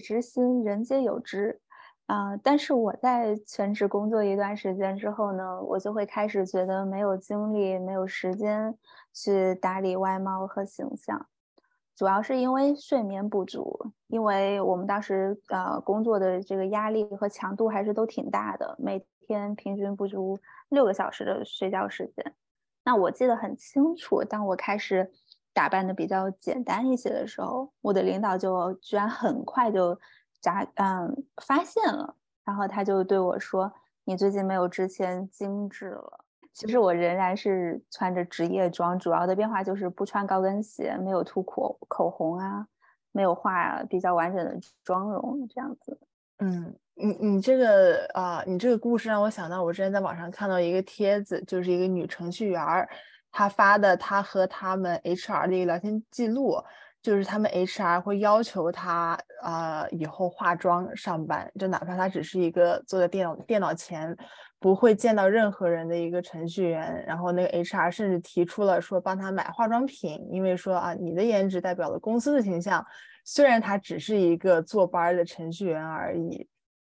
之心，人皆有之。啊，但是我在全职工作一段时间之后呢，我就会开始觉得没有精力、没有时间去打理外貌和形象，主要是因为睡眠不足。因为我们当时呃工作的这个压力和强度还是都挺大的，每天平均不足六个小时的睡觉时间。那我记得很清楚，当我开始打扮的比较简单一些的时候，我的领导就居然很快就。扎嗯，发现了，然后他就对我说：“你最近没有之前精致了。”其实我仍然是穿着职业装，主要的变化就是不穿高跟鞋，没有涂口口红啊，没有化比较完整的妆容这样子。嗯，你你这个啊，你这个故事让我想到，我之前在网上看到一个帖子，就是一个女程序员儿他，发的他和他们 HR 的一个聊天记录。就是他们 HR 会要求他啊，以后化妆上班，就哪怕他只是一个坐在电脑电脑前，不会见到任何人的一个程序员。然后那个 HR 甚至提出了说帮他买化妆品，因为说啊，你的颜值代表了公司的形象。虽然他只是一个坐班的程序员而已，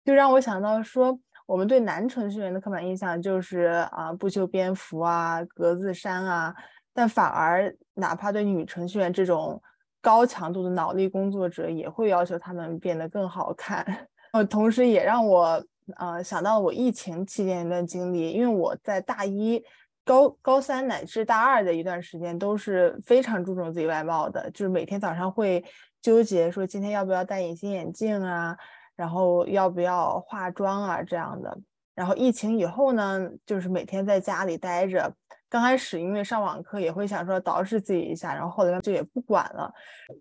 就让我想到说，我们对男程序员的刻板印象就是啊，不修边幅啊，格子衫啊，但反而哪怕对女程序员这种。高强度的脑力工作者也会要求他们变得更好看，呃，同时也让我呃想到我疫情期间一段经历，因为我在大一、高高三乃至大二的一段时间都是非常注重自己外貌的，就是每天早上会纠结说今天要不要戴隐形眼镜啊，然后要不要化妆啊这样的。然后疫情以后呢，就是每天在家里待着。刚开始因为上网课也会想说捯饬自己一下，然后后来就也不管了。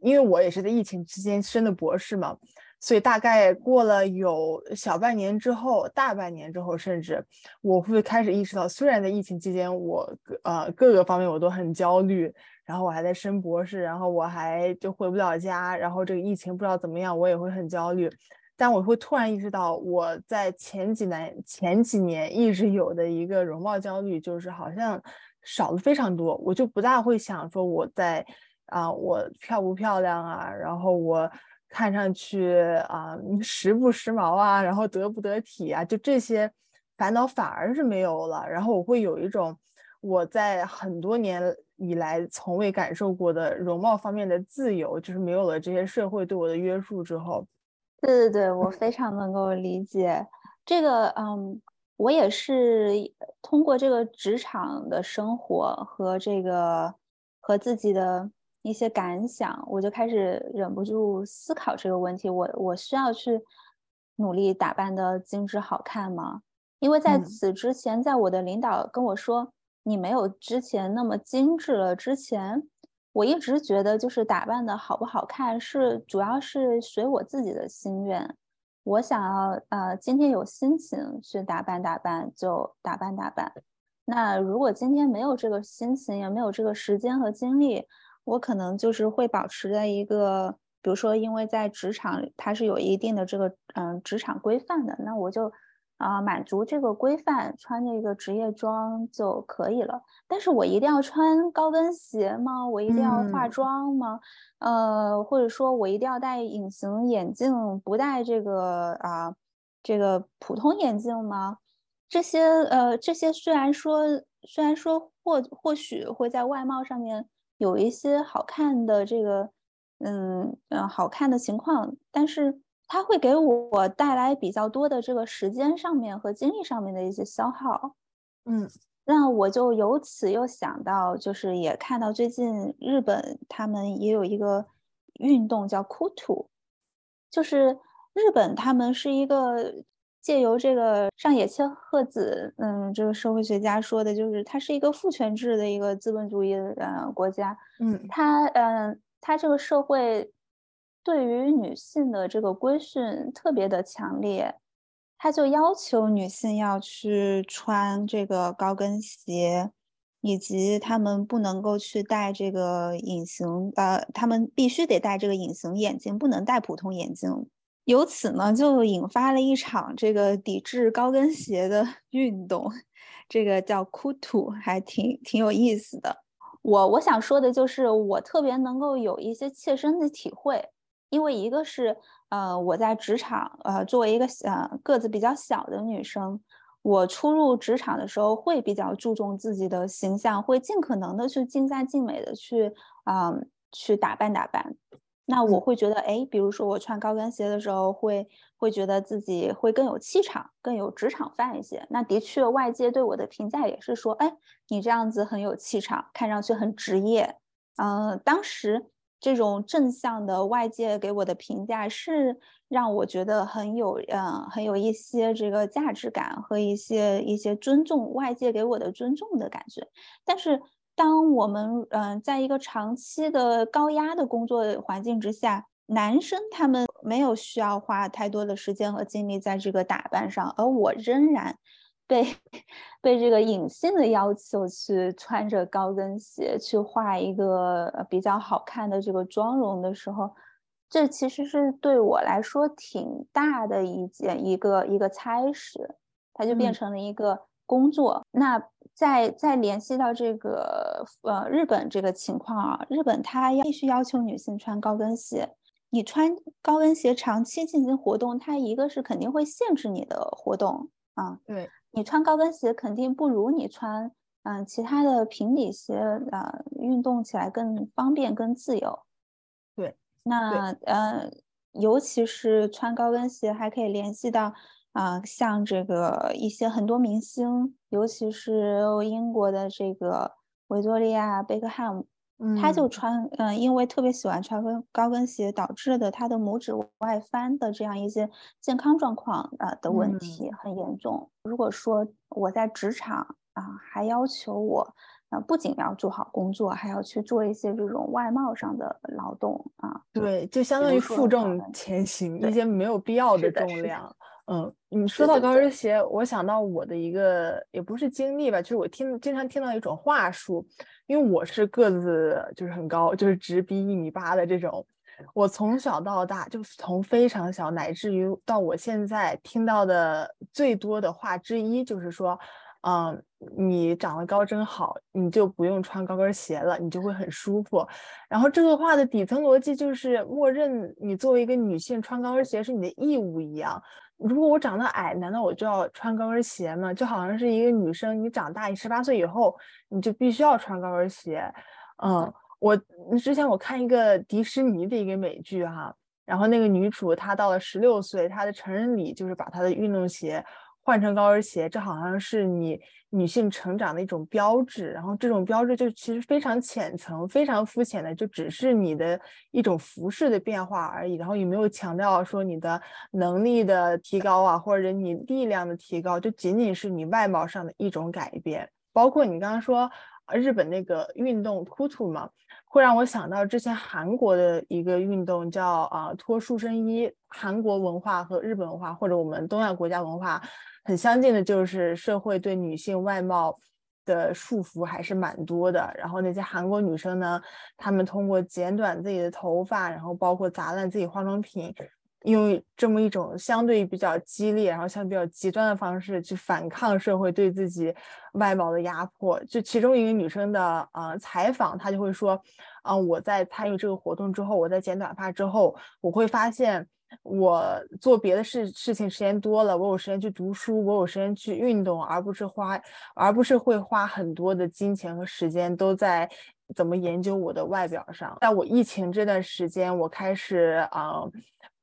因为我也是在疫情期间升的博士嘛，所以大概过了有小半年之后，大半年之后，甚至我会开始意识到，虽然在疫情期间我呃各个方面我都很焦虑，然后我还在升博士，然后我还就回不了家，然后这个疫情不知道怎么样，我也会很焦虑。但我会突然意识到，我在前几年前几年一直有的一个容貌焦虑，就是好像少了非常多。我就不大会想说我在啊，我漂不漂亮啊，然后我看上去啊时不时髦啊，然后得不得体啊，就这些烦恼反而是没有了。然后我会有一种我在很多年以来从未感受过的容貌方面的自由，就是没有了这些社会对我的约束之后。对对对，我非常能够理解这个。嗯，我也是通过这个职场的生活和这个和自己的一些感想，我就开始忍不住思考这个问题：我我需要去努力打扮的精致好看吗？因为在此之前，在我的领导跟我说你没有之前那么精致了之前。我一直觉得，就是打扮的好不好看，是主要是随我自己的心愿。我想要，呃，今天有心情去打扮打扮，就打扮打扮。那如果今天没有这个心情，也没有这个时间和精力，我可能就是会保持在一个，比如说，因为在职场它是有一定的这个，嗯，职场规范的，那我就。啊，满足这个规范，穿那个职业装就可以了。但是我一定要穿高跟鞋吗？我一定要化妆吗？呃，或者说我一定要戴隐形眼镜，不戴这个啊，这个普通眼镜吗？这些呃，这些虽然说虽然说或或许会在外貌上面有一些好看的这个，嗯嗯，好看的情况，但是。它会给我带来比较多的这个时间上面和精力上面的一些消耗，嗯，那我就由此又想到，就是也看到最近日本他们也有一个运动叫酷土，就是日本他们是一个借由这个上野千鹤子，嗯，这个社会学家说的，就是它是一个父权制的一个资本主义呃国家，嗯，它嗯，它这个社会。对于女性的这个规训特别的强烈，他就要求女性要去穿这个高跟鞋，以及她们不能够去戴这个隐形，呃，她们必须得戴这个隐形眼镜，不能戴普通眼镜。由此呢，就引发了一场这个抵制高跟鞋的 运动，这个叫“酷土”，还挺挺有意思的。我我想说的就是，我特别能够有一些切身的体会。因为一个是呃我在职场呃作为一个呃个子比较小的女生，我初入职场的时候会比较注重自己的形象，会尽可能的去尽善尽美的去啊去打扮打扮。那我会觉得，哎，比如说我穿高跟鞋的时候，会会觉得自己会更有气场，更有职场范一些。那的确，外界对我的评价也是说，哎，你这样子很有气场，看上去很职业。嗯，当时这种正向的外界给我的评价是让我觉得很有，嗯，很有一些这个价值感和一些一些尊重，外界给我的尊重的感觉。但是。当我们嗯，在一个长期的高压的工作环境之下，男生他们没有需要花太多的时间和精力在这个打扮上，而我仍然被被这个隐性的要求去穿着高跟鞋去画一个比较好看的这个妆容的时候，这其实是对我来说挺大的一件一个一个差事，它就变成了一个工作。那。再再联系到这个呃日本这个情况啊，日本它要必须要求女性穿高跟鞋。你穿高跟鞋长期进行活动，它一个是肯定会限制你的活动啊。对你穿高跟鞋肯定不如你穿嗯其他的平底鞋呃运动起来更方便更自由。对，那呃尤其是穿高跟鞋还可以联系到。啊，像这个一些很多明星，尤其是英国的这个维多利亚贝克汉姆，他就穿，嗯，因为特别喜欢穿跟高跟鞋导致的他的拇指外翻的这样一些健康状况啊的问题很严重。如果说我在职场啊，还要求我，啊，不仅要做好工作，还要去做一些这种外貌上的劳动啊，对，就相当于负重前行，一些没有必要的重量。嗯，你说到高跟鞋，我想到我的一个也不是经历吧，就是我听经常听到一种话术，因为我是个子就是很高，就是直逼一米八的这种，我从小到大就从非常小，乃至于到我现在听到的最多的话之一就是说。嗯，你长得高真好，你就不用穿高跟鞋了，你就会很舒服。然后这个话的底层逻辑就是，默认你作为一个女性穿高跟鞋是你的义务一样。如果我长得矮，难道我就要穿高跟鞋吗？就好像是一个女生，你长大，你十八岁以后，你就必须要穿高跟鞋。嗯，我之前我看一个迪士尼的一个美剧哈，然后那个女主她到了十六岁，她的成人礼就是把她的运动鞋。换成高跟鞋，这好像是你女性成长的一种标志。然后这种标志就其实非常浅层、非常肤浅的，就只是你的一种服饰的变化而已。然后也没有强调说你的能力的提高啊，或者你力量的提高，就仅仅是你外貌上的一种改变。包括你刚刚说日本那个运动突突嘛，会让我想到之前韩国的一个运动叫啊脱束身衣。韩国文化和日本文化，或者我们东亚国家文化。很相近的就是社会对女性外貌的束缚还是蛮多的。然后那些韩国女生呢，她们通过剪短自己的头发，然后包括砸烂自己化妆品，用这么一种相对比较激烈，然后相对比较极端的方式去反抗社会对自己外貌的压迫。就其中一个女生的呃采访，她就会说，啊，我在参与这个活动之后，我在剪短发之后，我会发现。我做别的事事情时间多了，我有时间去读书，我有时间去运动，而不是花，而不是会花很多的金钱和时间都在怎么研究我的外表上。在我疫情这段时间，我开始啊，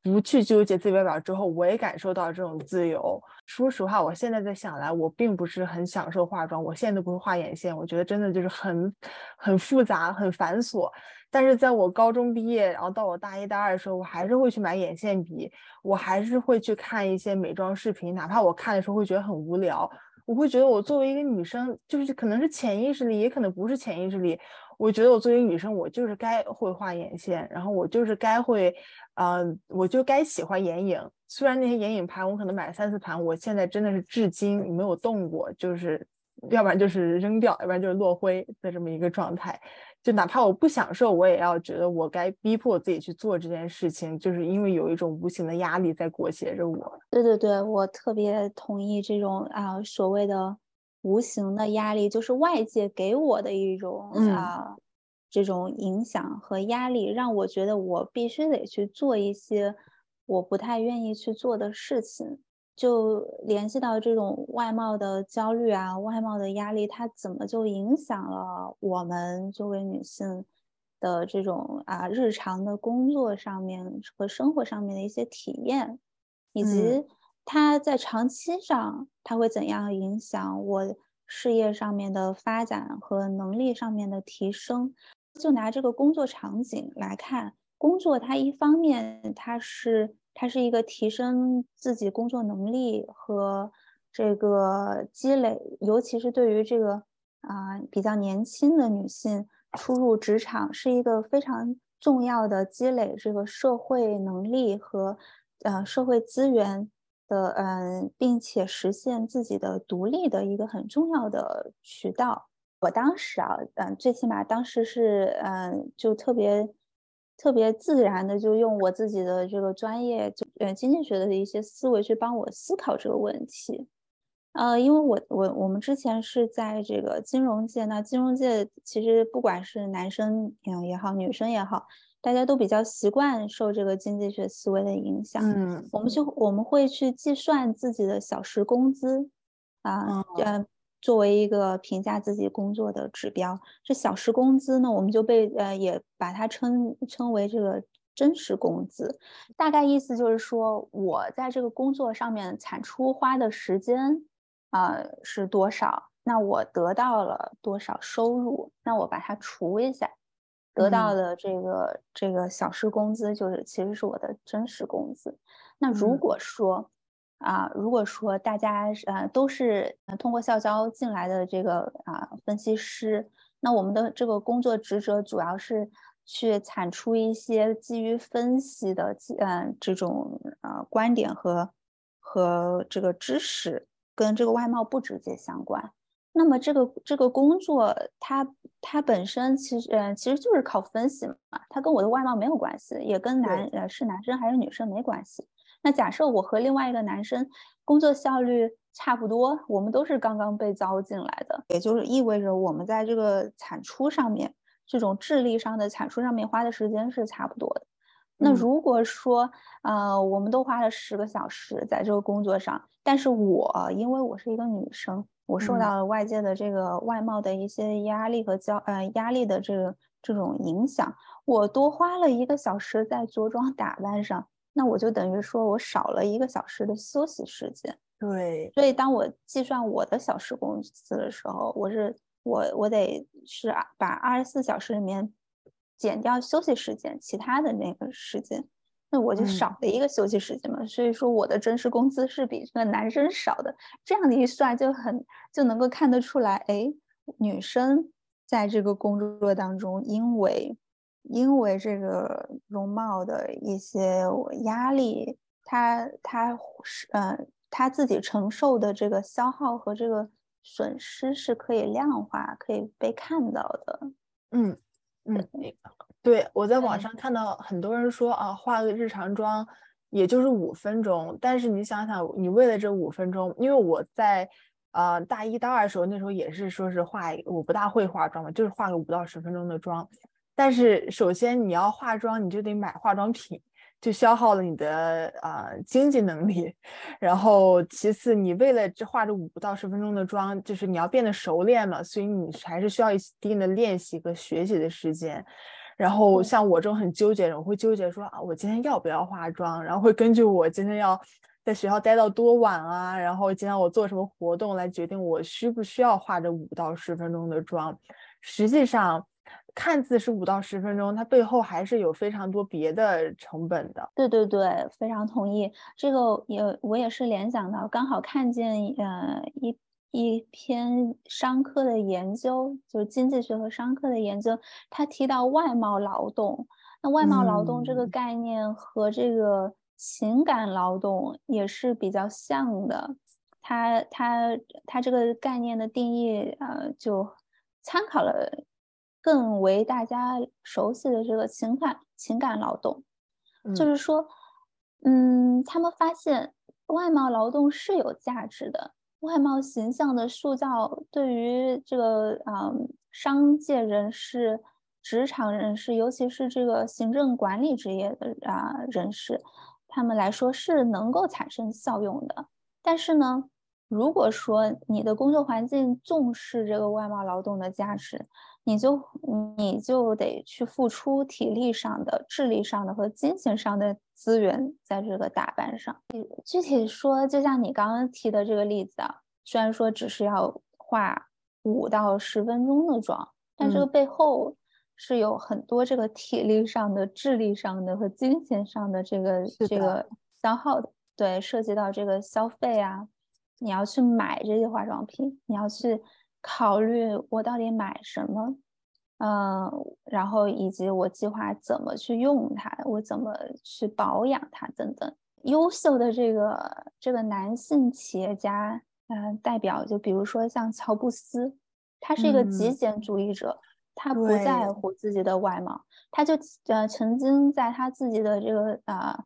不去纠结自己外表之后，我也感受到这种自由。说实话，我现在在想来，我并不是很享受化妆，我现在都不会画眼线，我觉得真的就是很很复杂、很繁琐。但是在我高中毕业，然后到我大一、大二的时候，我还是会去买眼线笔，我还是会去看一些美妆视频，哪怕我看的时候会觉得很无聊，我会觉得我作为一个女生，就是可能是潜意识里，也可能不是潜意识里，我觉得我作为女生，我就是该会画眼线，然后我就是该会，嗯，我就该喜欢眼影。虽然那些眼影盘我可能买了三四盘，我现在真的是至今没有动过，就是要不然就是扔掉，要不然就是落灰的这么一个状态。就哪怕我不享受，我也要觉得我该逼迫自己去做这件事情，就是因为有一种无形的压力在裹挟着我。对对对，我特别同意这种啊所谓的无形的压力，就是外界给我的一种啊这种影响和压力，让我觉得我必须得去做一些我不太愿意去做的事情。就联系到这种外貌的焦虑啊，外貌的压力，它怎么就影响了我们作为女性的这种啊日常的工作上面和生活上面的一些体验，以及它在长期上它会怎样影响我事业上面的发展和能力上面的提升？就拿这个工作场景来看，工作它一方面它是。它是一个提升自己工作能力和这个积累，尤其是对于这个啊比较年轻的女性初入职场，是一个非常重要的积累这个社会能力和呃社会资源的嗯，并且实现自己的独立的一个很重要的渠道。我当时啊，嗯，最起码当时是嗯，就特别。特别自然的就用我自己的这个专业，就呃经济学的一些思维去帮我思考这个问题，呃，因为我我我们之前是在这个金融界，那金融界其实不管是男生嗯也好，女生也好，大家都比较习惯受这个经济学思维的影响，嗯，我们就我们会去计算自己的小时工资，啊，嗯。作为一个评价自己工作的指标，这小时工资呢，我们就被呃也把它称称为这个真实工资。大概意思就是说，我在这个工作上面产出花的时间啊是多少，那我得到了多少收入，那我把它除一下，得到的这个这个小时工资就是其实是我的真实工资。那如果说，啊，如果说大家呃都是通过校招进来的这个啊分析师，那我们的这个工作职责主要是去产出一些基于分析的嗯这种呃观点和和这个知识，跟这个外貌不直接相关。那么这个这个工作它它本身其实呃其实就是靠分析嘛，它跟我的外貌没有关系，也跟男呃是男生还是女生没关系。那假设我和另外一个男生工作效率差不多，我们都是刚刚被招进来的，也就是意味着我们在这个产出上面，这种智力上的产出上面花的时间是差不多的。那如果说，呃，我们都花了十个小时在这个工作上，但是我因为我是一个女生，我受到了外界的这个外貌的一些压力和焦呃压力的这个这种影响，我多花了一个小时在着装打扮上。那我就等于说我少了一个小时的休息时间，对。所以当我计算我的小时工资的时候，我是我我得是把二十四小时里面减掉休息时间，其他的那个时间，那我就少了一个休息时间嘛。所以说我的真实工资是比这个男生少的。这样的一算就很就能够看得出来，哎，女生在这个工作当中，因为。因为这个容貌的一些压力，他他是呃他自己承受的这个消耗和这个损失是可以量化、可以被看到的。嗯嗯，对，我在网上看到很多人说啊，化个日常妆也就是五分钟，但是你想想，你为了这五分钟，因为我在呃大一大二的时候，那时候也是说是化，我不大会化妆嘛，就是化个五到十分钟的妆。但是首先你要化妆，你就得买化妆品，就消耗了你的啊经济能力。然后其次，你为了这化这五到十分钟的妆，就是你要变得熟练了，所以你还是需要一定的练习和学习的时间。然后像我这种很纠结的人，我会纠结说啊，我今天要不要化妆？然后会根据我今天要在学校待到多晚啊，然后今天我做什么活动来决定我需不需要化这五到十分钟的妆。实际上。看似是五到十分钟，它背后还是有非常多别的成本的。对对对，非常同意。这个也我也是联想到，刚好看见呃一一篇商科的研究，就是经济学和商科的研究，他提到外贸劳动。那外贸劳动这个概念和这个情感劳动也是比较像的。它它它这个概念的定义，呃，就参考了。更为大家熟悉的这个情感情感劳动，就是说，嗯，他们发现外貌劳动是有价值的，外貌形象的塑造对于这个嗯商界人士职场人士，尤其是这个行政管理职业的啊人士，他们来说是能够产生效用的。但是呢，如果说你的工作环境重视这个外贸劳动的价值，你就你就得去付出体力上的、智力上的和金钱上的资源在这个打扮上。具体说，就像你刚刚提的这个例子啊，虽然说只是要化五到十分钟的妆，但这个背后。是有很多这个体力上的、智力上的和金钱上的这个这个消耗的，对，涉及到这个消费啊，你要去买这些化妆品，你要去考虑我到底买什么，嗯，然后以及我计划怎么去用它，我怎么去保养它等等。优秀的这个这个男性企业家，嗯，代表就比如说像乔布斯，他是一个极简主义者。他不在乎自己的外貌，他就呃曾经在他自己的这个呃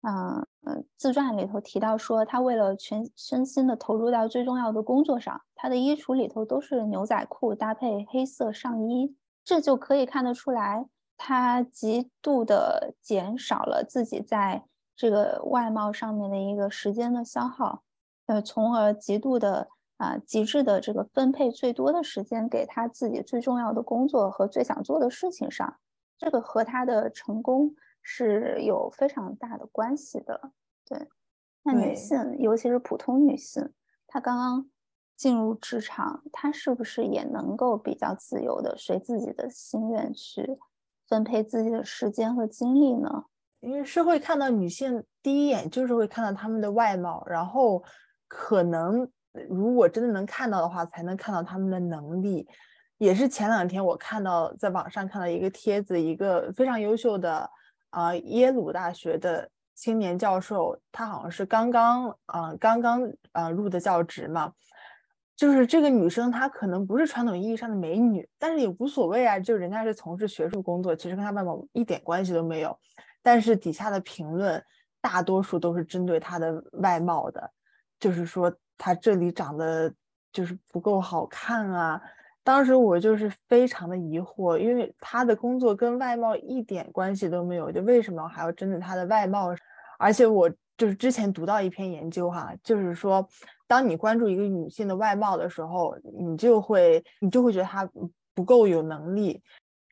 嗯嗯自传里头提到说，他为了全身心的投入到最重要的工作上，他的衣橱里头都是牛仔裤搭配黑色上衣，这就可以看得出来，他极度的减少了自己在这个外貌上面的一个时间的消耗，呃，从而极度的。啊，极致的这个分配最多的时间给他自己最重要的工作和最想做的事情上，这个和他的成功是有非常大的关系的。对，那女性，尤其是普通女性，她刚刚进入职场，她是不是也能够比较自由的随自己的心愿去分配自己的时间和精力呢？因为社会看到女性第一眼就是会看到她们的外貌，然后可能。如果真的能看到的话，才能看到她们的能力。也是前两天我看到在网上看到一个帖子，一个非常优秀的啊耶鲁大学的青年教授，他好像是刚刚啊刚刚啊入的教职嘛。就是这个女生，她可能不是传统意义上的美女，但是也无所谓啊，就人家是从事学术工作，其实跟她外貌一点关系都没有。但是底下的评论大多数都是针对她的外貌的，就是说。她这里长得就是不够好看啊！当时我就是非常的疑惑，因为他的工作跟外貌一点关系都没有，就为什么还要针对他的外貌？而且我就是之前读到一篇研究哈，就是说，当你关注一个女性的外貌的时候，你就会你就会觉得她不够有能力。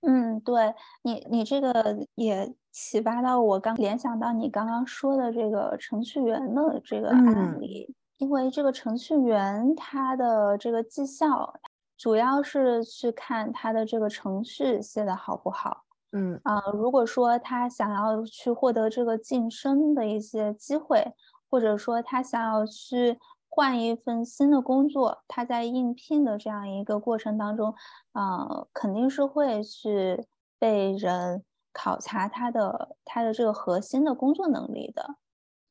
嗯，对你，你这个也启发到我刚联想到你刚刚说的这个程序员的这个案例。因为这个程序员他的这个绩效，主要是去看他的这个程序写的好不好。嗯啊，如果说他想要去获得这个晋升的一些机会，或者说他想要去换一份新的工作，他在应聘的这样一个过程当中，啊，肯定是会去被人考察他的他的这个核心的工作能力的。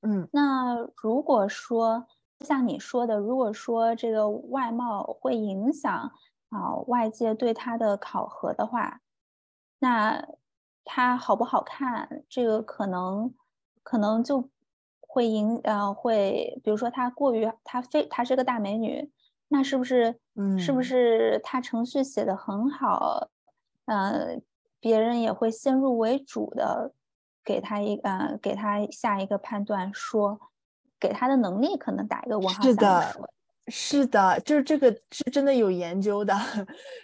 嗯，那如果说，像你说的，如果说这个外貌会影响啊外界对他的考核的话，那他好不好看，这个可能可能就会影呃会，比如说他过于他非他是个大美女，那是不是嗯是不是他程序写的很好，呃别人也会先入为主的给他一呃给他下一个判断说。给他的能力可能打一个问号。是的，是的，就是这个是真的有研究的，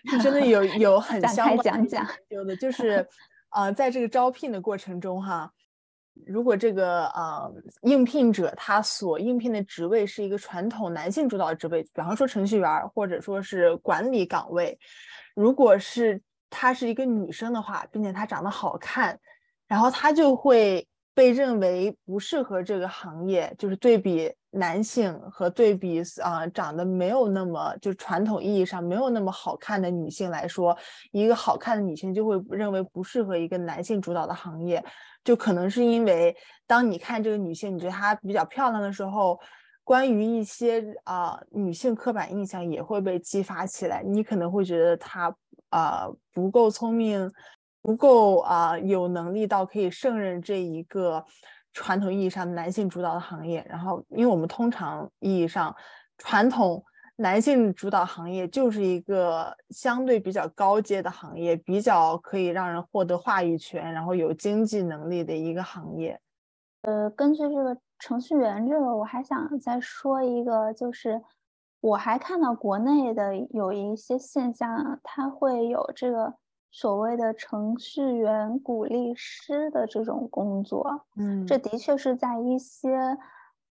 是真的有有很相关讲讲研究的，就 是呃，在这个招聘的过程中哈，如果这个呃应聘者他所应聘的职位是一个传统男性主导的职位，比方说程序员或者说是管理岗位，如果是她是一个女生的话，并且她长得好看，然后她就会。被认为不适合这个行业，就是对比男性和对比啊长得没有那么就传统意义上没有那么好看的女性来说，一个好看的女性就会认为不适合一个男性主导的行业，就可能是因为当你看这个女性，你觉得她比较漂亮的时候，关于一些啊女性刻板印象也会被激发起来，你可能会觉得她啊不够聪明。不够啊，有能力到可以胜任这一个传统意义上男性主导的行业。然后，因为我们通常意义上传统男性主导行业就是一个相对比较高阶的行业，比较可以让人获得话语权，然后有经济能力的一个行业。呃，根据这个程序员这个，我还想再说一个，就是我还看到国内的有一些现象，它会有这个所谓的程序员鼓励师的这种工作。嗯，这的确是在一些。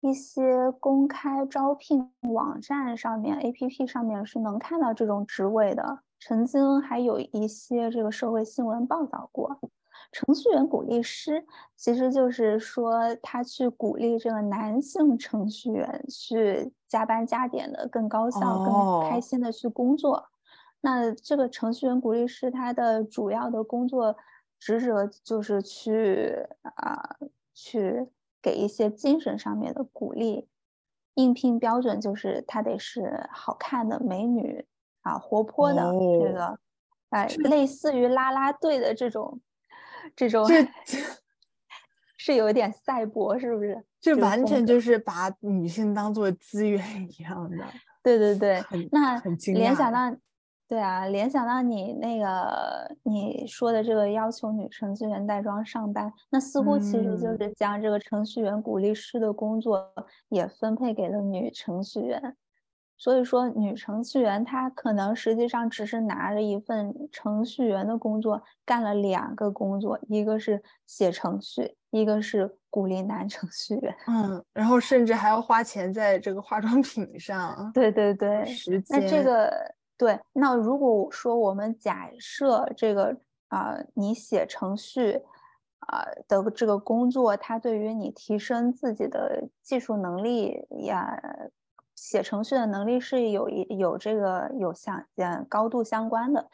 一些公开招聘网站上面、APP 上面是能看到这种职位的。曾经还有一些这个社会新闻报道过，程序员鼓励师，其实就是说他去鼓励这个男性程序员去加班加点的更高效、更开心的去工作。那这个程序员鼓励师他的主要的工作职责就是去啊去。给一些精神上面的鼓励，应聘标准就是他得是好看的美女啊，活泼的这个，哎，类似于啦啦队的这种，这种 是有点赛博，是不是？这完全就是把女性当做资源一样的。对对对，那很联想到。对啊，联想到你那个你说的这个要求女程序员带妆上班，那似乎其实就是将这个程序员鼓励师的工作也分配给了女程序员。所以说，女程序员她可能实际上只是拿着一份程序员的工作，干了两个工作，一个是写程序，一个是鼓励男程序员。嗯，然后甚至还要花钱在这个化妆品上。对对对，时间。那这个。对，那如果说我们假设这个啊，你写程序啊的这个工作，它对于你提升自己的技术能力呀，写程序的能力是有一有这个有相嗯高度相关的，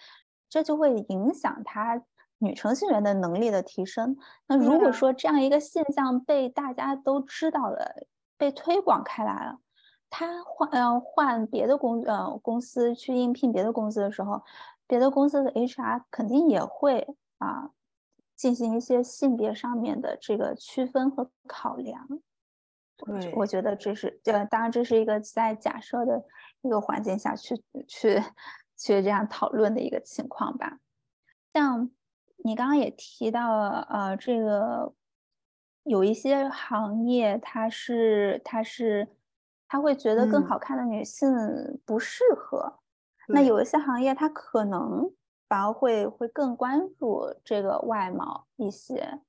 这就会影响他女程序员的能力的提升。那如果说这样一个现象被大家都知道了，被推广开来了。他换呃换别的公呃公司去应聘别的公司的时候，别的公司的 HR 肯定也会啊进行一些性别上面的这个区分和考量。对，我觉得这是呃当然这是一个在假设的一个环境下去去去这样讨论的一个情况吧。像你刚刚也提到呃这个有一些行业它是它是。他会觉得更好看的女性不适合，那有一些行业他可能反而会会更关注这个外貌一些，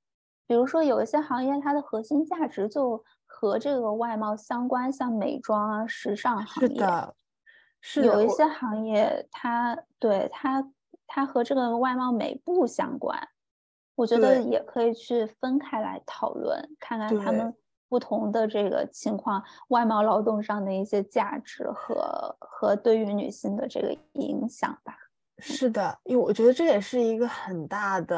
比如说有一些行业它的核心价值就和这个外貌相关，像美妆啊、时尚行业，是的，是有一些行业它对它它和这个外貌美不相关，我觉得也可以去分开来讨论，看看他们。不同的这个情况，外贸劳动上的一些价值和和对于女性的这个影响吧。是的，因为我觉得这也是一个很大的，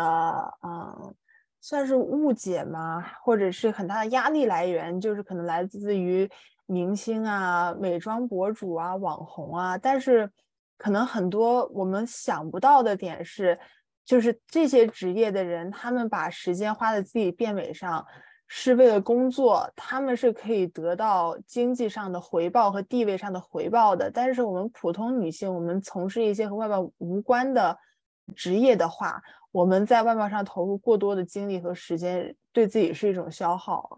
嗯，算是误解嘛，或者是很大的压力来源，就是可能来自于明星啊、美妆博主啊、网红啊。但是，可能很多我们想不到的点是，就是这些职业的人，他们把时间花在自己变美上。是为了工作，他们是可以得到经济上的回报和地位上的回报的。但是我们普通女性，我们从事一些和外貌无关的职业的话，我们在外貌上投入过多的精力和时间，对自己是一种消耗。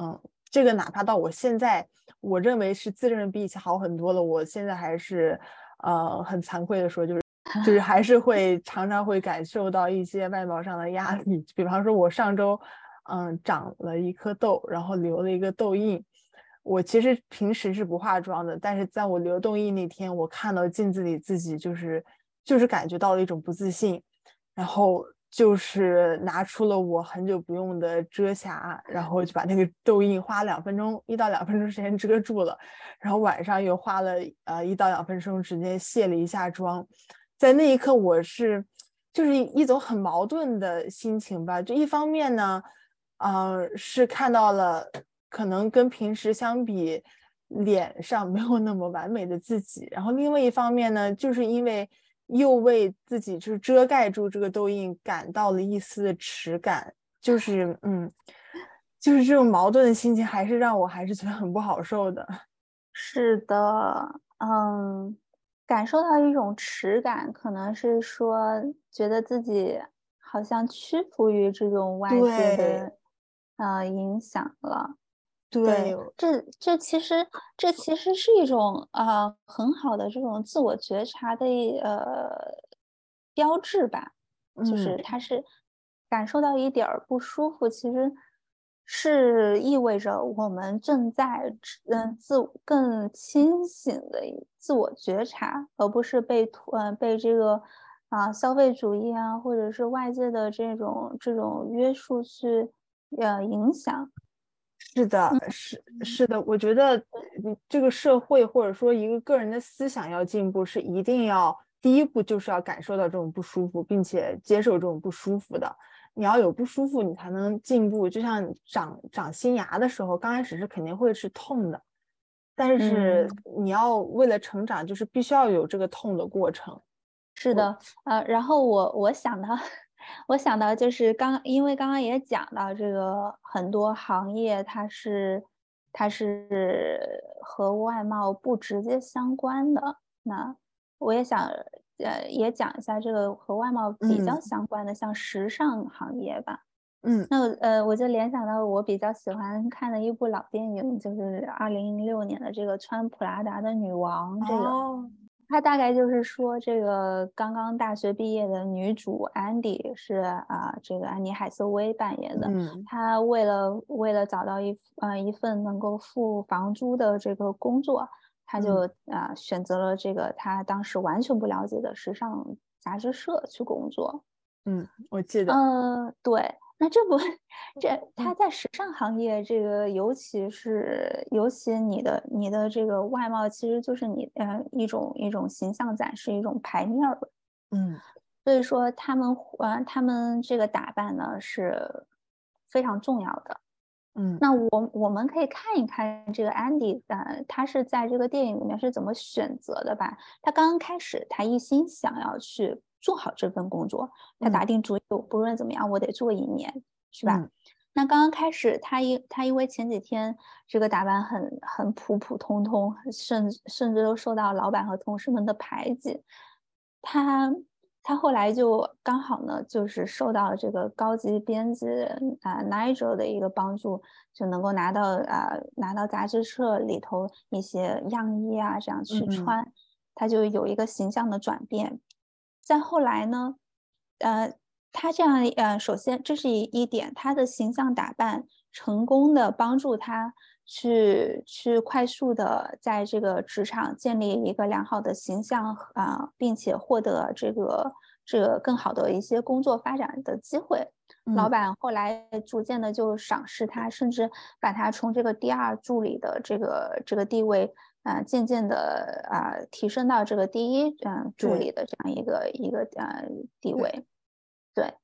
嗯，这个哪怕到我现在，我认为是自认比以前好很多了，我现在还是，呃，很惭愧的说，就是 就是还是会常常会感受到一些外貌上的压力。比方说，我上周。嗯，长了一颗痘，然后留了一个痘印。我其实平时是不化妆的，但是在我留痘印那天，我看到镜子里自己就是就是感觉到了一种不自信，然后就是拿出了我很久不用的遮瑕，然后就把那个痘印花两分钟一到两分钟时间遮住了，然后晚上又花了呃一到两分钟时间卸了一下妆，在那一刻我是就是一种很矛盾的心情吧，就一方面呢。嗯，是看到了可能跟平时相比，脸上没有那么完美的自己。然后另外一方面呢，就是因为又为自己就是遮盖住这个痘印感到了一丝的耻感，就是嗯，就是这种矛盾的心情，还是让我还是觉得很不好受的。是的，嗯，感受到一种耻感，可能是说觉得自己好像屈服于这种外界的呃影响了。对，这这其实这其实是一种呃很好的这种自我觉察的呃标志吧，就是它是感受到一点儿不舒服，其实是意味着我们正在嗯自更清醒的自我觉察，而不是被呃被这个啊消费主义啊或者是外界的这种这种约束去呃影响。是的，是是的，我觉得这个社会或者说一个个人的思想要进步，是一定要第一步就是要感受到这种不舒服，并且接受这种不舒服的。你要有不舒服，你才能进步。就像长长新牙的时候，刚开始是肯定会是痛的，但是你要为了成长，就是必须要有这个痛的过程。是的，呃，然后我我想到。我想到就是刚，因为刚刚也讲到这个很多行业，它是它是和外贸不直接相关的。那我也想呃也讲一下这个和外贸比较相关的，像时尚行业吧。嗯，那呃我就联想到我比较喜欢看的一部老电影，就是二零零六年的这个穿普拉达的女王这个。他大概就是说，这个刚刚大学毕业的女主安迪是啊，这个安妮海瑟薇扮演的。嗯，她为了为了找到一呃一份能够付房租的这个工作，她就啊选择了这个她当时完全不了解的时尚杂志社去工作。嗯，我记得。嗯，对。那这不，这他在时尚行业，这个尤其是尤其你的你的这个外貌，其实就是你呃一种一种形象展示，一种牌面儿。嗯，所以说他们呃他们这个打扮呢是非常重要的。嗯，那我我们可以看一看这个 Andy，呃，他是在这个电影里面是怎么选择的吧？他刚刚开始，他一心想要去。做好这份工作，他打定主意，不论怎么样，我得做一年，是吧？那刚刚开始，他因他因为前几天这个打扮很很普普通通，甚至甚至都受到老板和同事们的排挤。他他后来就刚好呢，就是受到这个高级编辑啊 Nigel 的一个帮助，就能够拿到啊拿到杂志社里头一些样衣啊，这样去穿，他就有一个形象的转变。再后来呢，呃，他这样，呃，首先这是一一点，他的形象打扮成功的帮助他去去快速的在这个职场建立一个良好的形象啊，并且获得这个这个更好的一些工作发展的机会。老板后来逐渐的就赏识他，甚至把他从这个第二助理的这个这个地位。啊，渐渐的啊，提升到这个第一嗯助理的这样一个一个呃地位，对，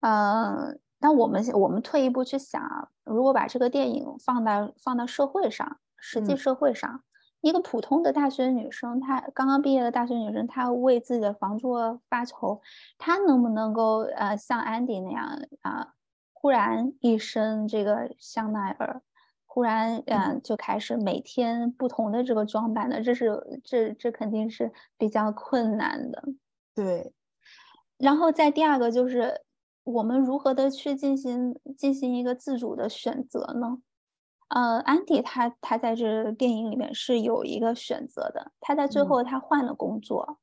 嗯，那我们我们退一步去想，如果把这个电影放到放到社会上，实际社会上，一个普通的大学女生，她刚刚毕业的大学女生，她为自己的房租发愁，她能不能够呃像安迪那样啊，忽然一身这个香奈儿？突然，嗯，就开始每天不同的这个装扮的，这是这这肯定是比较困难的。对，然后再第二个就是我们如何的去进行进行一个自主的选择呢？呃，安迪他他在这电影里面是有一个选择的，他在最后他换了工作，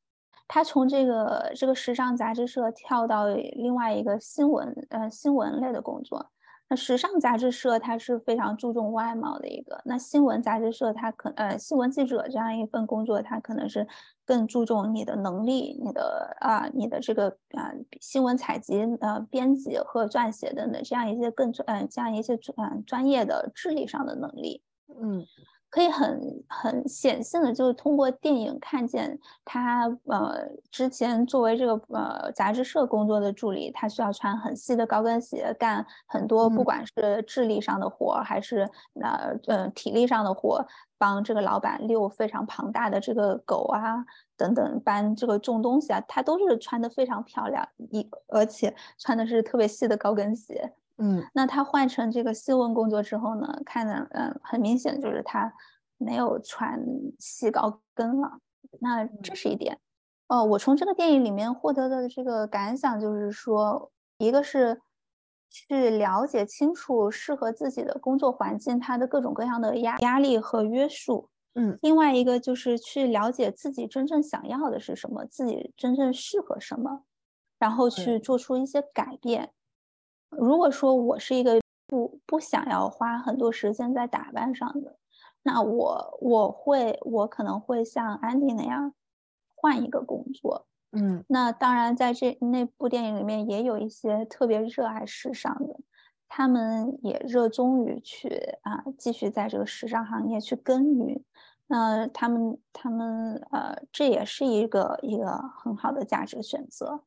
他从这个这个时尚杂志社跳到另外一个新闻呃新闻类的工作。那时尚杂志社它是非常注重外貌的一个，那新闻杂志社它可呃新闻记者这样一份工作，它可能是更注重你的能力，你的啊你的这个啊新闻采集呃编辑和撰写等等这样一些更专这样一些专专业的智力上的能力，嗯。可以很很显性的，就是通过电影看见他，呃，之前作为这个呃杂志社工作的助理，他需要穿很细的高跟鞋，干很多不管是智力上的活，还是那呃体力上的活，帮这个老板遛非常庞大的这个狗啊，等等搬这个重东西啊，他都是穿的非常漂亮，一而且穿的是特别细的高跟鞋。嗯，那他换成这个新闻工作之后呢？看的，嗯，很明显就是他没有穿细高跟了。那这是一点。哦，我从这个电影里面获得的这个感想就是说，一个是去了解清楚适合自己的工作环境，它的各种各样的压压力和约束。嗯，另外一个就是去了解自己真正想要的是什么，自己真正适合什么，然后去做出一些改变。如果说我是一个不不想要花很多时间在打扮上的，那我我会我可能会像安迪那样换一个工作。嗯，那当然在这那部电影里面也有一些特别热爱时尚的，他们也热衷于去啊继续在这个时尚行业去耕耘。那他们他们呃，这也是一个一个很好的价值选择，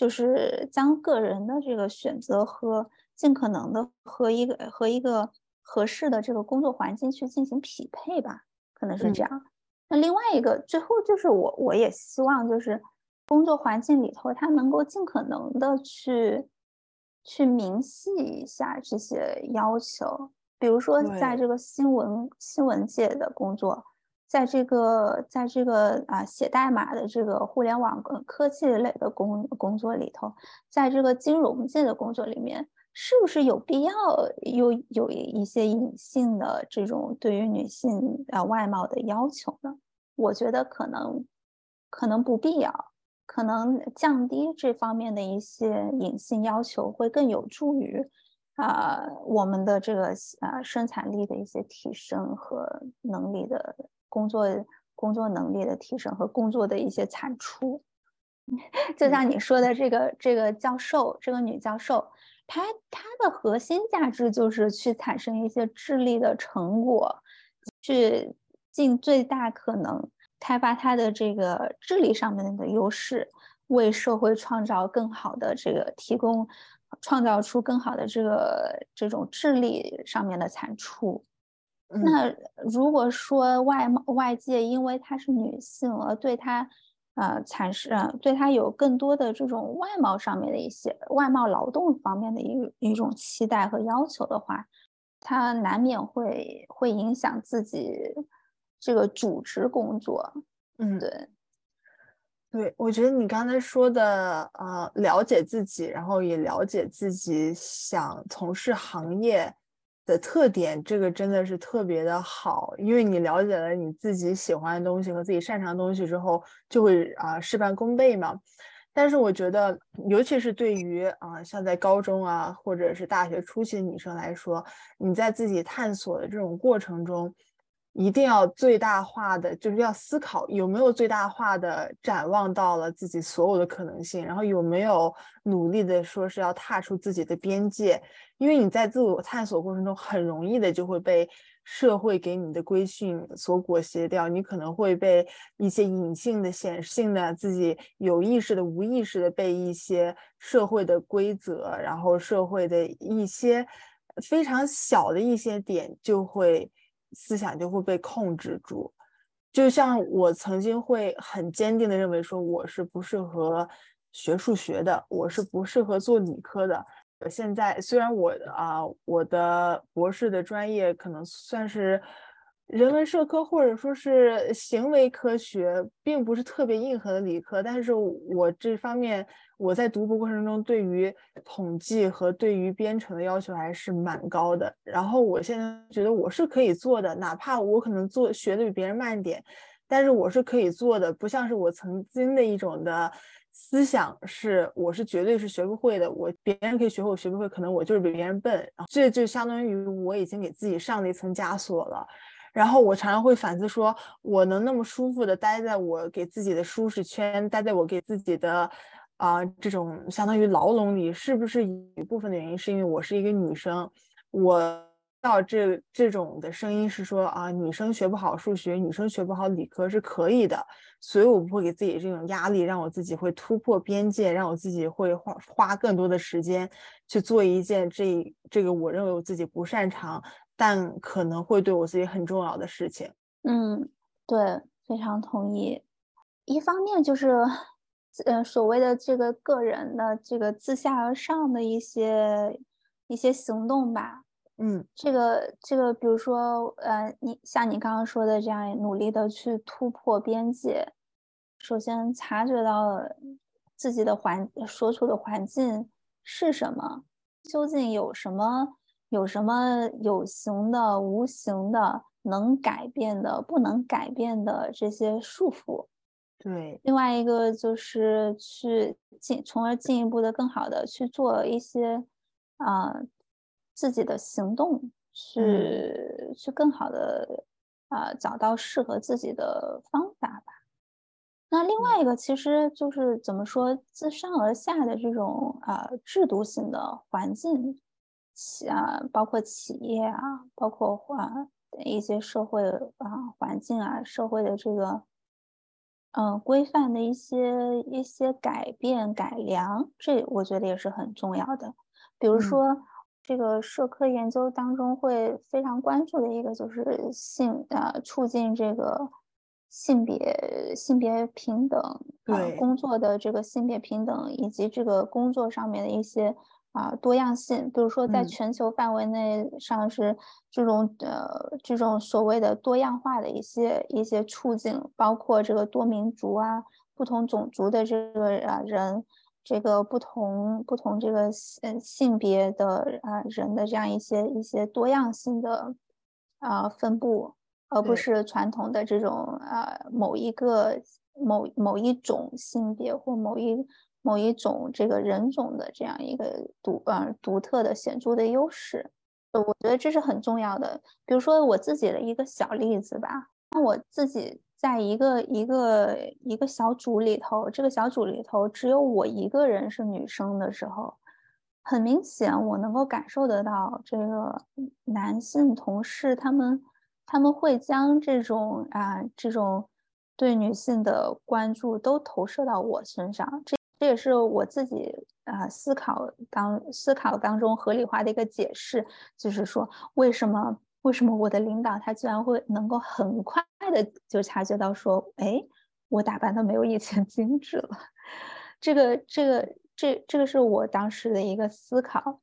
就是将个人的这个选择和尽可能的和一个和一个合适的这个工作环境去进行匹配吧，可能是这样。那另外一个最后就是我我也希望就是工作环境里头，他能够尽可能的去去明细一下这些要求，比如说在这个新闻新闻界的工作。在这个，在这个啊写代码的这个互联网科技类的工工作里头，在这个金融界的工作里面，是不是有必要有有一些隐性的这种对于女性啊外貌的要求呢？我觉得可能可能不必要，可能降低这方面的一些隐性要求，会更有助于啊我们的这个啊生产力的一些提升和能力的。工作工作能力的提升和工作的一些产出，就像你说的这个这个教授，这个女教授，她她的核心价值就是去产生一些智力的成果，去尽最大可能开发她的这个智力上面的优势，为社会创造更好的这个提供，创造出更好的这个这种智力上面的产出。那如果说外貌外界因为她是女性而对她，呃产生对她有更多的这种外貌上面的一些外貌劳动方面的一一种期待和要求的话，她难免会会影响自己这个主职工作。嗯，对，对，我觉得你刚才说的，呃，了解自己，然后也了解自己想从事行业。的特点，这个真的是特别的好，因为你了解了你自己喜欢的东西和自己擅长的东西之后，就会啊事半功倍嘛。但是我觉得，尤其是对于啊像在高中啊或者是大学初期的女生来说，你在自己探索的这种过程中。一定要最大化的，就是要思考有没有最大化的展望到了自己所有的可能性，然后有没有努力的说是要踏出自己的边界，因为你在自我探索过程中，很容易的就会被社会给你的规训所裹挟掉，你可能会被一些隐性的、显性的、自己有意识的、无意识的被一些社会的规则，然后社会的一些非常小的一些点就会。思想就会被控制住，就像我曾经会很坚定的认为说我是不适合学数学的，我是不适合做理科的。现在虽然我啊我的博士的专业可能算是。人文社科或者说是行为科学，并不是特别硬核的理科，但是我这方面我在读博过程中，对于统计和对于编程的要求还是蛮高的。然后我现在觉得我是可以做的，哪怕我可能做学的比别人慢点，但是我是可以做的，不像是我曾经的一种的思想是我是绝对是学不会的，我别人可以学会，我学不会，可能我就是比别人笨。这就相当于我已经给自己上了一层枷锁了。然后我常常会反思说，我能那么舒服的待在我给自己的舒适圈，待在我给自己的啊这种相当于牢笼里，是不是一部分的原因是因为我是一个女生？我到这这种的声音是说啊，女生学不好数学，女生学不好理科是可以的，所以我不会给自己这种压力，让我自己会突破边界，让我自己会花花更多的时间去做一件这这个我认为我自己不擅长。但可能会对我自己很重要的事情，嗯，对，非常同意。一方面就是，呃，所谓的这个个人的这个自下而上的一些一些行动吧，嗯，这个这个，比如说，呃，你像你刚刚说的这样努力的去突破边界，首先察觉到自己的环所处的环境是什么，究竟有什么有什么有形的、无形的、能改变的、不能改变的这些束缚。对，另外一个就是去进，从而进一步的更好的去做一些啊。自己的行动去去更好的啊找到适合自己的方法吧。那另外一个其实就是怎么说，自上而下的这种啊制度性的环境，企啊包括企业啊，包括啊一些社会啊环境啊社会的这个嗯规范的一些一些改变改良，这我觉得也是很重要的。比如说。这个社科研究当中会非常关注的一个就是性啊促进这个性别性别平等对工作的这个性别平等以及这个工作上面的一些啊多样性，比如说在全球范围内上是这种呃这种所谓的多样化的一些一些处境，包括这个多民族啊不同种族的这个啊人。这个不同不同这个性性别的啊人的这样一些一些多样性的啊分布，而不是传统的这种啊某一个某某一种性别或某一某一种这个人种的这样一个独啊独特的显著的优势。我觉得这是很重要的。比如说我自己的一个小例子吧，那我自己。在一个一个一个小组里头，这个小组里头只有我一个人是女生的时候，很明显我能够感受得到，这个男性同事他们他们会将这种啊这种对女性的关注都投射到我身上，这这也是我自己啊思考当思考当中合理化的一个解释，就是说为什么。为什么我的领导他居然会能够很快的就察觉到说，哎，我打扮的没有以前 精致了？这个、这个、这、这个是我当时的一个思考。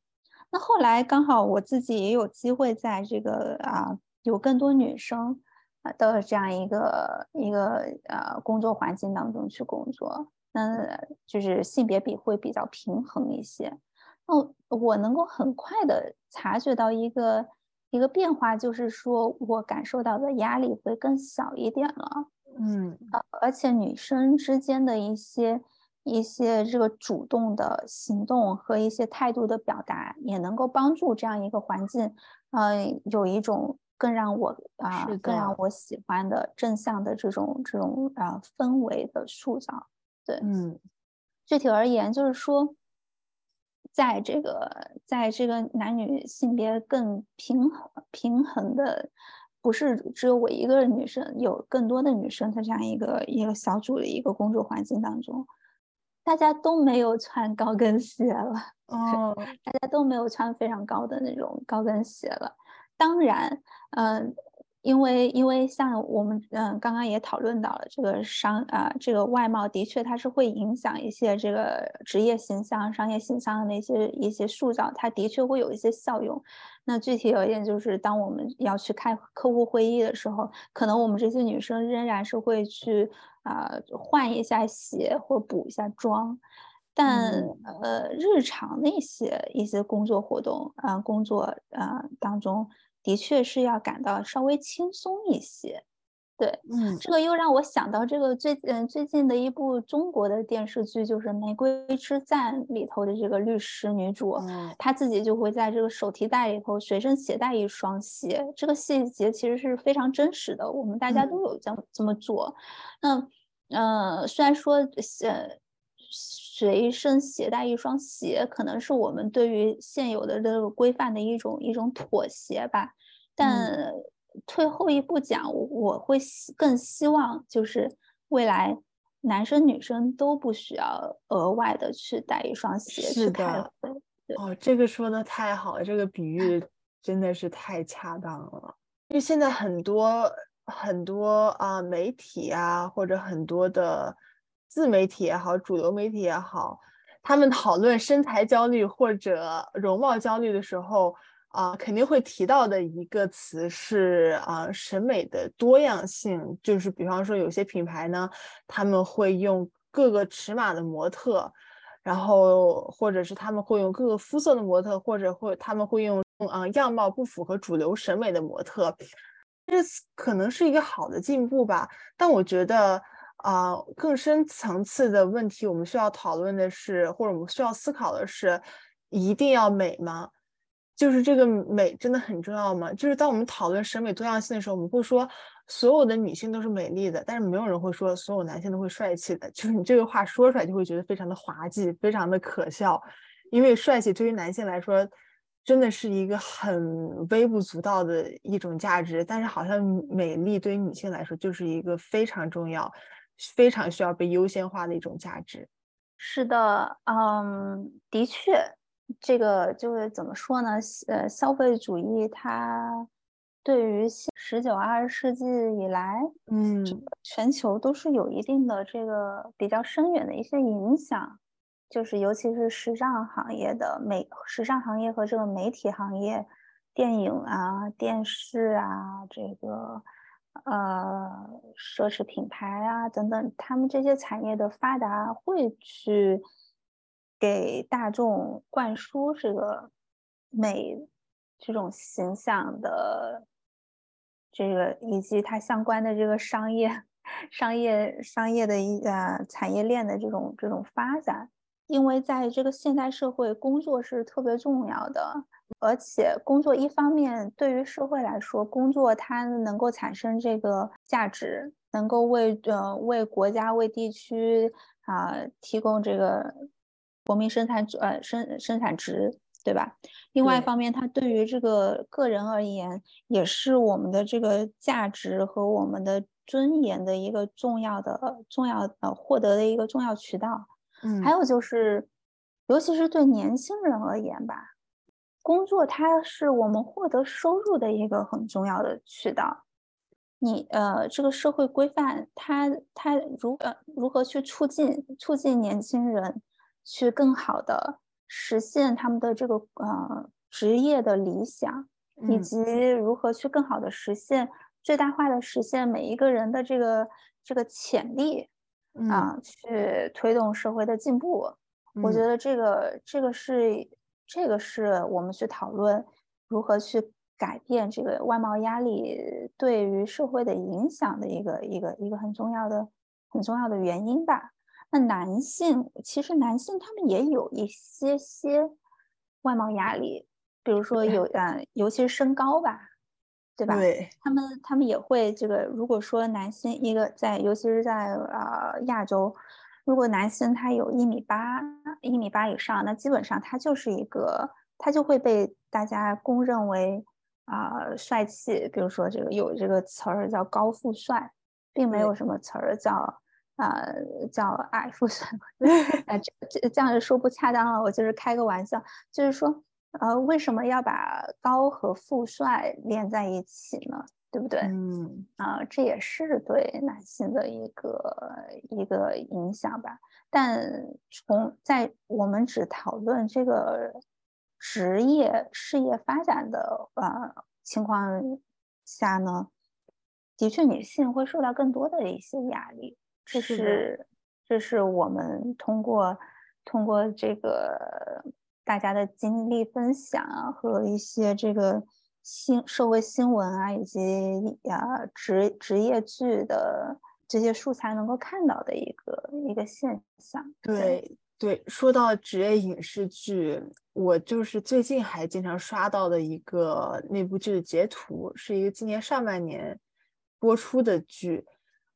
那后来刚好我自己也有机会在这个啊，有更多女生啊的这样一个一个呃工作环境当中去工作，那就是性别比会比较平衡一些。那我能够很快的察觉到一个。一个变化就是说，我感受到的压力会更小一点了，嗯，呃，而且女生之间的一些一些这个主动的行动和一些态度的表达，也能够帮助这样一个环境，嗯，有一种更让我啊更让我喜欢的正向的这种这种啊氛围的塑造，对，嗯，具体而言就是说。在这个，在这个男女性别更平衡平衡的，不是只有我一个女生，有更多的女生的这样一个一个小组的一个工作环境当中，大家都没有穿高跟鞋了，哦，大家都没有穿非常高的那种高跟鞋了。当然，嗯。因为，因为像我们嗯刚刚也讨论到了这个商啊，这个外貌的确它是会影响一些这个职业形象、商业形象的那些一些塑造，它的确会有一些效用。那具体而言，就是当我们要去开客户会议的时候，可能我们这些女生仍然是会去啊换一下鞋或补一下妆，但呃日常的一些一些工作活动啊工作啊当中。的确是要感到稍微轻松一些，对，嗯，这个又让我想到这个最嗯最近的一部中国的电视剧，就是《玫瑰之战》里头的这个律师女主，她自己就会在这个手提袋里头随身携带一双鞋，这个细节其实是非常真实的，我们大家都有这样这么做。那呃，虽然说呃。随身携带一双鞋，可能是我们对于现有的这个规范的一种一种妥协吧。但退后一步讲，我会更希望就是未来男生女生都不需要额外的去带一双鞋去开会。哦，这个说的太好了，这个比喻 真的是太恰当了。因为现在很多很多啊媒体啊，或者很多的。自媒体也好，主流媒体也好，他们讨论身材焦虑或者容貌焦虑的时候，啊，肯定会提到的一个词是啊，审美的多样性。就是比方说，有些品牌呢，他们会用各个尺码的模特，然后或者是他们会用各个肤色的模特，或者会他们会用嗯样貌不符合主流审美的模特。这可能是一个好的进步吧。但我觉得啊，更深层次的问题，我们需要讨论的是，或者我们需要思考的是，一定要美吗？就是这个美真的很重要吗？就是当我们讨论审美多样性的时候，我们会说所有的女性都是美丽的，但是没有人会说所有男性都会帅气的。就是你这个话说出来就会觉得非常的滑稽，非常的可笑，因为帅气对于男性来说真的是一个很微不足道的一种价值，但是好像美丽对于女性来说就是一个非常重要、非常需要被优先化的一种价值。是的，嗯，的确。这个就是怎么说呢？呃，消费主义它对于十九二十世纪以来，嗯，全球都是有一定的这个比较深远的一些影响，就是尤其是时尚行业的美，时尚行业和这个媒体行业，电影啊、电视啊，这个呃奢侈品牌啊等等，他们这些产业的发达会去。给大众灌输这个美这种形象的这个，以及它相关的这个商业、商业、商业的一呃产业链的这种这种发展，因为在这个现代社会，工作是特别重要的，而且工作一方面对于社会来说，工作它能够产生这个价值，能够为呃为国家、为地区啊提供这个。国民生产呃生生产值，对吧？另外一方面，它对于这个个人而言，也是我们的这个价值和我们的尊严的一个重要的、重要呃获得的一个重要渠道。嗯，还有就是，尤其是对年轻人而言吧，工作它是我们获得收入的一个很重要的渠道。你呃，这个社会规范它它如呃如何去促进促进年轻人？去更好的实现他们的这个呃职业的理想，以及如何去更好的实现最大化的实现每一个人的这个这个潜力啊，去推动社会的进步。我觉得这个这个是这个是我们去讨论如何去改变这个外贸压力对于社会的影响的一个一个一个很重要的很重要的原因吧。那男性其实男性他们也有一些些外貌压力，比如说有呃，尤其是身高吧，对吧？对，他们他们也会这个。如果说男性一个在，尤其是在呃亚洲，如果男性他有一米八一米八以上，那基本上他就是一个，他就会被大家公认为啊帅气。比如说这个有这个词儿叫高富帅，并没有什么词儿叫。呃，叫矮富帅，呃，这这这样就说不恰当了。我就是开个玩笑，就是说，呃，为什么要把高和富帅连在一起呢？对不对？嗯，啊，这也是对男性的一个一个影响吧。但从在我们只讨论这个职业事业发展的呃情况下呢，的确，女性会受到更多的一些压力。这是，这是我们通过通过这个大家的经历分享啊，和一些这个新社会新闻啊，以及啊职职业剧的这些素材能够看到的一个一个现象。对对，说到职业影视剧，我就是最近还经常刷到的一个那部剧的截图，是一个今年上半年播出的剧。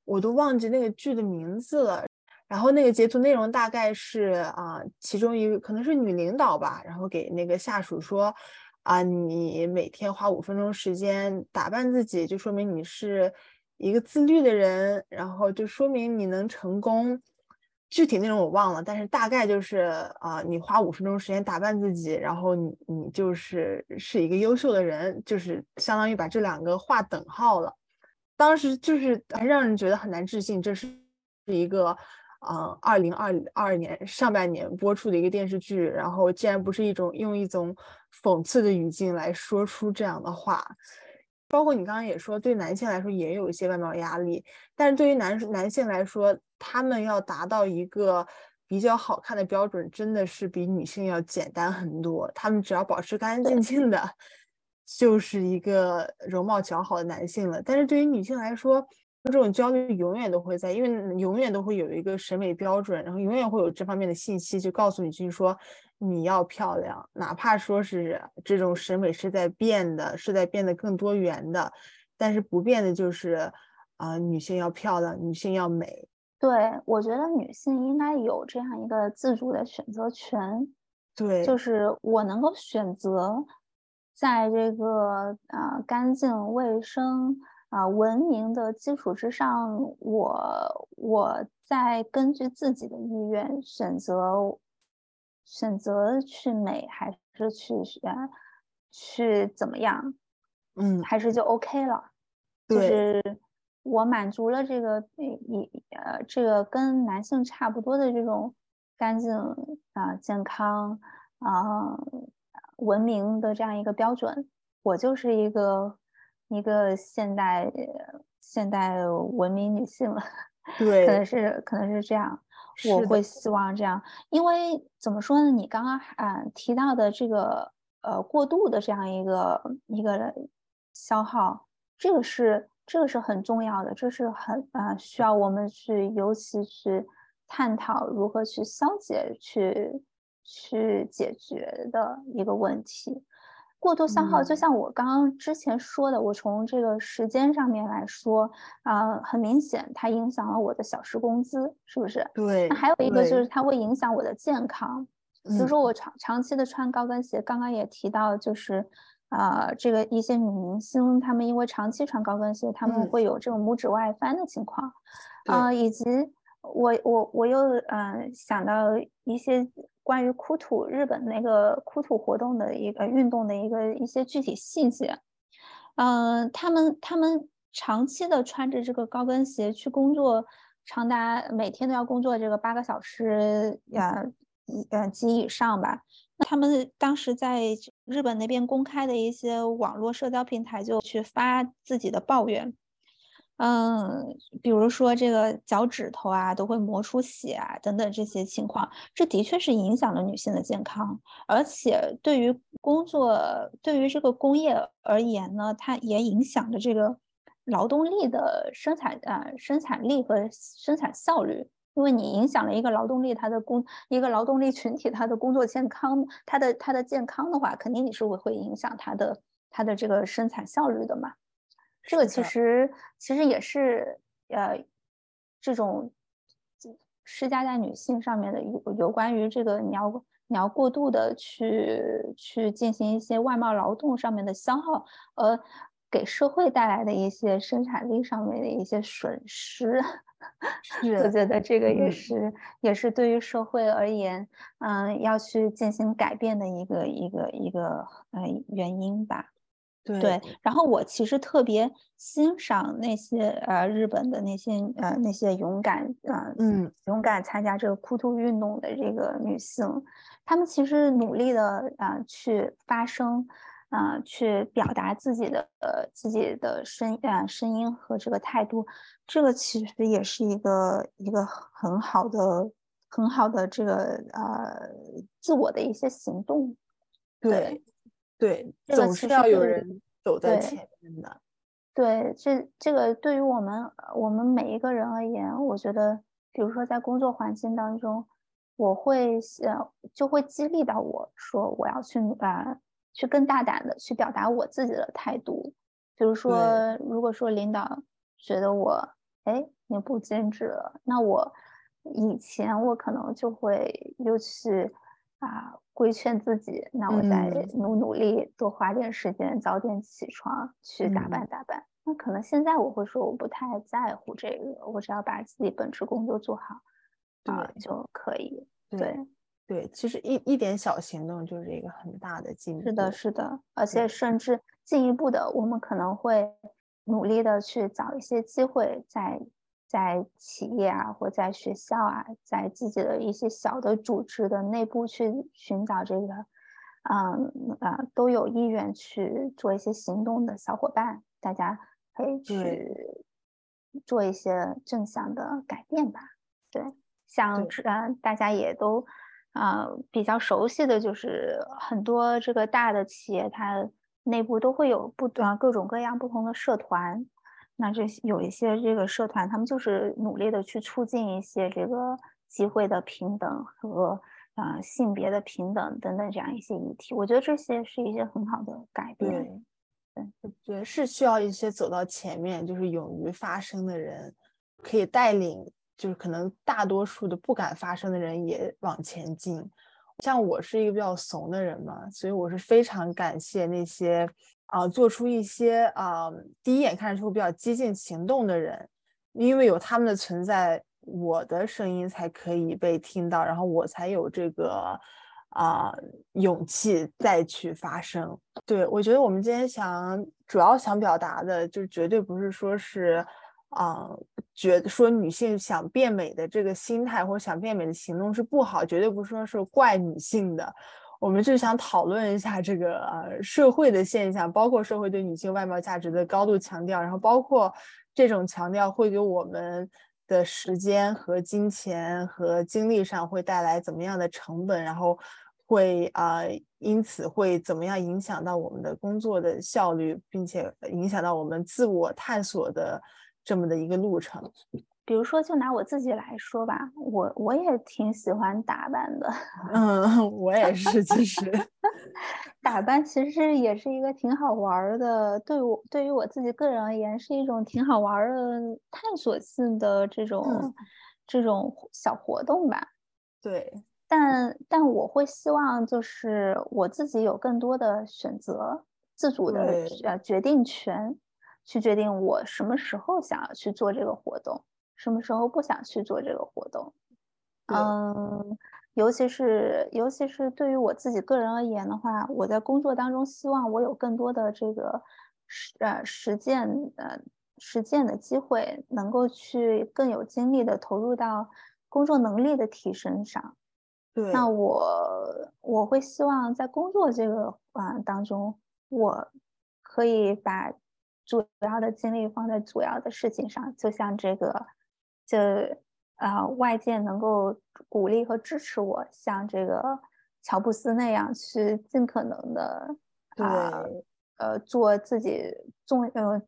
我都忘记那个剧的名字了，然后那个截图内容大概是啊，其中一个可能是女领导吧，然后给那个下属说啊，你每天花五分钟时间打扮自己，就说明你是一个自律的人，然后就说明你能成功。具体内容我忘了，但是大概就是啊，你花五分钟时间打扮自己，然后你你就是是一个优秀的人，就是相当于把这两个划等号了。当时就是还让人觉得很难置信，这是一个嗯，二零二二年上半年播出的一个电视剧，然后竟然不是一种用一种讽刺的语境来说出这样的话。包括你刚刚也说，对男性来说也有一些外貌压力，但是对于男男性来说，他们要达到一个比较好看的标准，真的是比女性要简单很多。他们只要保持干干净净的，就是一个容貌姣好的男性了。但是对于女性来说，这种焦虑永远都会在，因为永远都会有一个审美标准，然后永远会有这方面的信息，就告诉你，就是说。你要漂亮，哪怕说是这种审美是在变的，是在变得更多元的，但是不变的就是，啊，女性要漂亮，女性要美。对，我觉得女性应该有这样一个自主的选择权。对，就是我能够选择，在这个啊干净卫生啊文明的基础之上，我我在根据自己的意愿选择。选择去美还是去选去怎么样？嗯，还是就 OK 了。就是我满足了这个一呃这个跟男性差不多的这种干净啊健康啊文明的这样一个标准，我就是一个一个现代现代文明女性了。对，可能是可能是这样。我会希望这样，因为怎么说呢？你刚刚啊提到的这个呃过度的这样一个一个消耗，这个是这个是很重要的，这是很啊需要我们去尤其去探讨如何去消解、去去解决的一个问题。过度消耗，就像我刚刚之前说的，我从这个时间上面来说，啊，很明显它影响了我的小时工资，是不是？对。那还有一个就是它会影响我的健康，比如说我长长期的穿高跟鞋，刚刚也提到，就是啊，这个一些女明星她们因为长期穿高跟鞋，她们会有这种拇指外翻的情况，啊，以及我我我又嗯想到一些。关于哭土日本那个哭土活动的一个运动的一个一些具体细节，嗯，他们他们长期的穿着这个高跟鞋去工作，长达每天都要工作这个八个小时呀，呃及以上吧。那他们当时在日本那边公开的一些网络社交平台就去发自己的抱怨。嗯，比如说这个脚趾头啊都会磨出血啊，等等这些情况，这的确是影响了女性的健康。而且对于工作，对于这个工业而言呢，它也影响着这个劳动力的生产啊生产力和生产效率。因为你影响了一个劳动力，它的工一个劳动力群体，它的工作健康，它的它的健康的话，肯定你是会会影响它的它的这个生产效率的嘛。这个其实其实也是呃，这种施加在女性上面的有有关于这个你要你要过度的去去进行一些外贸劳动上面的消耗，呃，给社会带来的一些生产力上面的一些损失，我觉得这个也是也是对于社会而言，嗯，要去进行改变的一个一个一个呃原因吧。对，然后我其实特别欣赏那些呃日本的那些呃那些勇敢呃嗯。勇敢参加这个哭图运动的这个女性，她们其实努力的啊去发声啊去表达自己的呃自己的声啊声音和这个态度，这个其实也是一个一个很好的很好的这个呃自我的一些行动，对。对，总是要有人走在前面的。对，这这个对于我们我们每一个人而言，我觉得，比如说在工作环境当中，我会想就会激励到我说我要去啊去更大胆的去表达我自己的态度。比如说，如果说领导觉得我哎你不坚持了，那我以前我可能就会又去。啊，规劝自己，那我再努努力，多花点时间，早点起床去打扮打扮。那可能现在我会说，我不太在乎这个，我只要把自己本职工作做好，啊就可以。对对，其实一一点小行动就是一个很大的进步。是的，是的，而且甚至进一步的，我们可能会努力的去找一些机会，在在企业啊，或在学校啊，在自己的一些小的组织的内部去寻找这个，嗯啊，都有意愿去做一些行动的小伙伴，大家可以去做一些正向的改变吧。对，像呃，大家也都啊比较熟悉的就是很多这个大的企业，它内部都会有不啊各种各样不同的社团。那这有一些这个社团，他们就是努力的去促进一些这个机会的平等和啊性别的平等等等这样一些议题。我觉得这些是一些很好的改变。对，对，是需要一些走到前面，就是勇于发声的人，可以带领，就是可能大多数的不敢发声的人也往前进。像我是一个比较怂的人嘛，所以我是非常感谢那些。啊，做出一些啊，第一眼看上去会比较激进行动的人，因为有他们的存在，我的声音才可以被听到，然后我才有这个啊勇气再去发声。对我觉得我们今天想主要想表达的，就绝对不是说是啊，觉得说女性想变美的这个心态或者想变美的行动是不好，绝对不是说是怪女性的。我们就想讨论一下这个呃社会的现象，包括社会对女性外貌价值的高度强调，然后包括这种强调会给我们的时间和金钱和精力上会带来怎么样的成本，然后会啊因此会怎么样影响到我们的工作的效率，并且影响到我们自我探索的这么的一个路程。比如说，就拿我自己来说吧，我我也挺喜欢打扮的。嗯，我也是，其实 打扮其实也是一个挺好玩的。对我对于我自己个人而言，是一种挺好玩的探索性的这种这种小活动吧。对，但但我会希望就是我自己有更多的选择，自主的呃决定权，去决定我什么时候想要去做这个活动。什么时候不想去做这个活动？嗯，尤其是尤其是对于我自己个人而言的话，我在工作当中希望我有更多的这个实呃实践呃实践的机会，能够去更有精力的投入到工作能力的提升上。对，那我我会希望在工作这个啊当中，我可以把主要的精力放在主要的事情上，就像这个。就啊，外界能够鼓励和支持我，像这个乔布斯那样去尽可能的啊，呃，做自己重呃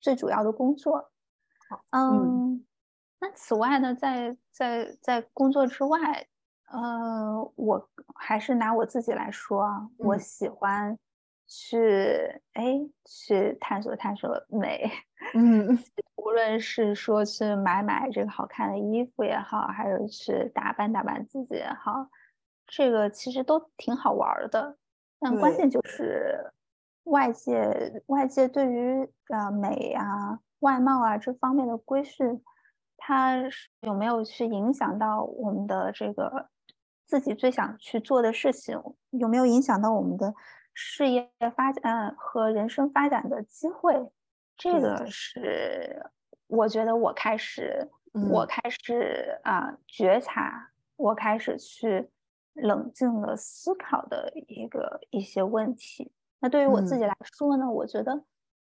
最主要的工作。嗯，那此外呢，在在在工作之外，呃，我还是拿我自己来说啊，我喜欢。去哎，去探索探索美，嗯，无论是说去买买这个好看的衣服也好，还是去打扮打扮自己也好，这个其实都挺好玩的。但关键就是外界外界对于呃美啊、外貌啊这方面的规训，它有没有去影响到我们的这个自己最想去做的事情？有没有影响到我们的？事业发展和人生发展的机会，这个是我觉得我开始，我开始啊觉察，我开始去冷静的思考的一个一些问题。那对于我自己来说呢，我觉得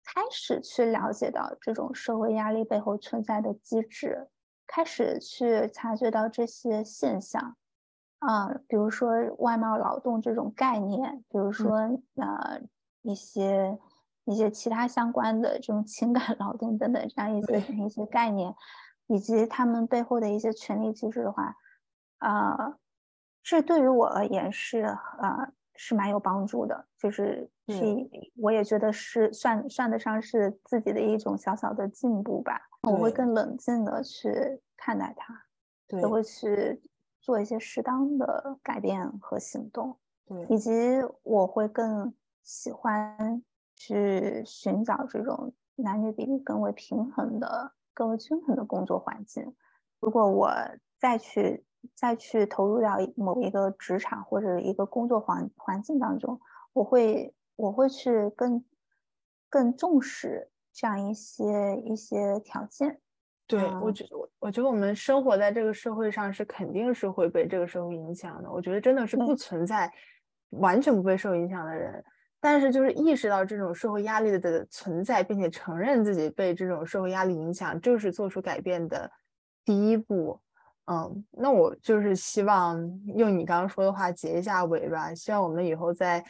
开始去了解到这种社会压力背后存在的机制，开始去察觉到这些现象。啊，比如说外贸劳动这种概念，比如说呃一些一些其他相关的这种情感劳动等等这样一些一些概念，以及他们背后的一些权利机制的话，啊，这对于我而言是啊是蛮有帮助的，就是是我也觉得是算算得上是自己的一种小小的进步吧。我会更冷静的去看待它，对，会去。做一些适当的改变和行动，对，以及我会更喜欢去寻找这种男女比例更为平衡的、更为均衡的工作环境。如果我再去再去投入到某一个职场或者一个工作环环境当中，我会我会去更更重视这样一些一些条件。对我觉我我觉得我们生活在这个社会上是肯定是会被这个社会影响的。我觉得真的是不存在完全不被受影响的人，但是就是意识到这种社会压力的存在，并且承认自己被这种社会压力影响，就是做出改变的第一步。嗯，那我就是希望用你刚刚说的话结一下尾吧，希望我们以后在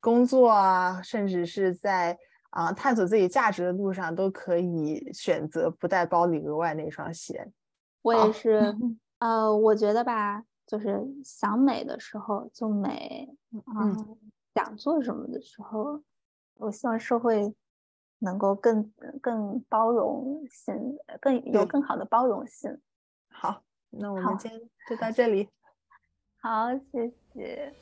工作啊，甚至是在。啊，探索自己价值的路上都可以选择不带包里额外那双鞋。我也是，呃，我觉得吧，就是想美的时候就美，嗯，想做什么的时候，我希望社会能够更更包容性，更有更好的包容性。好，那我们今天就到这里。好，谢谢。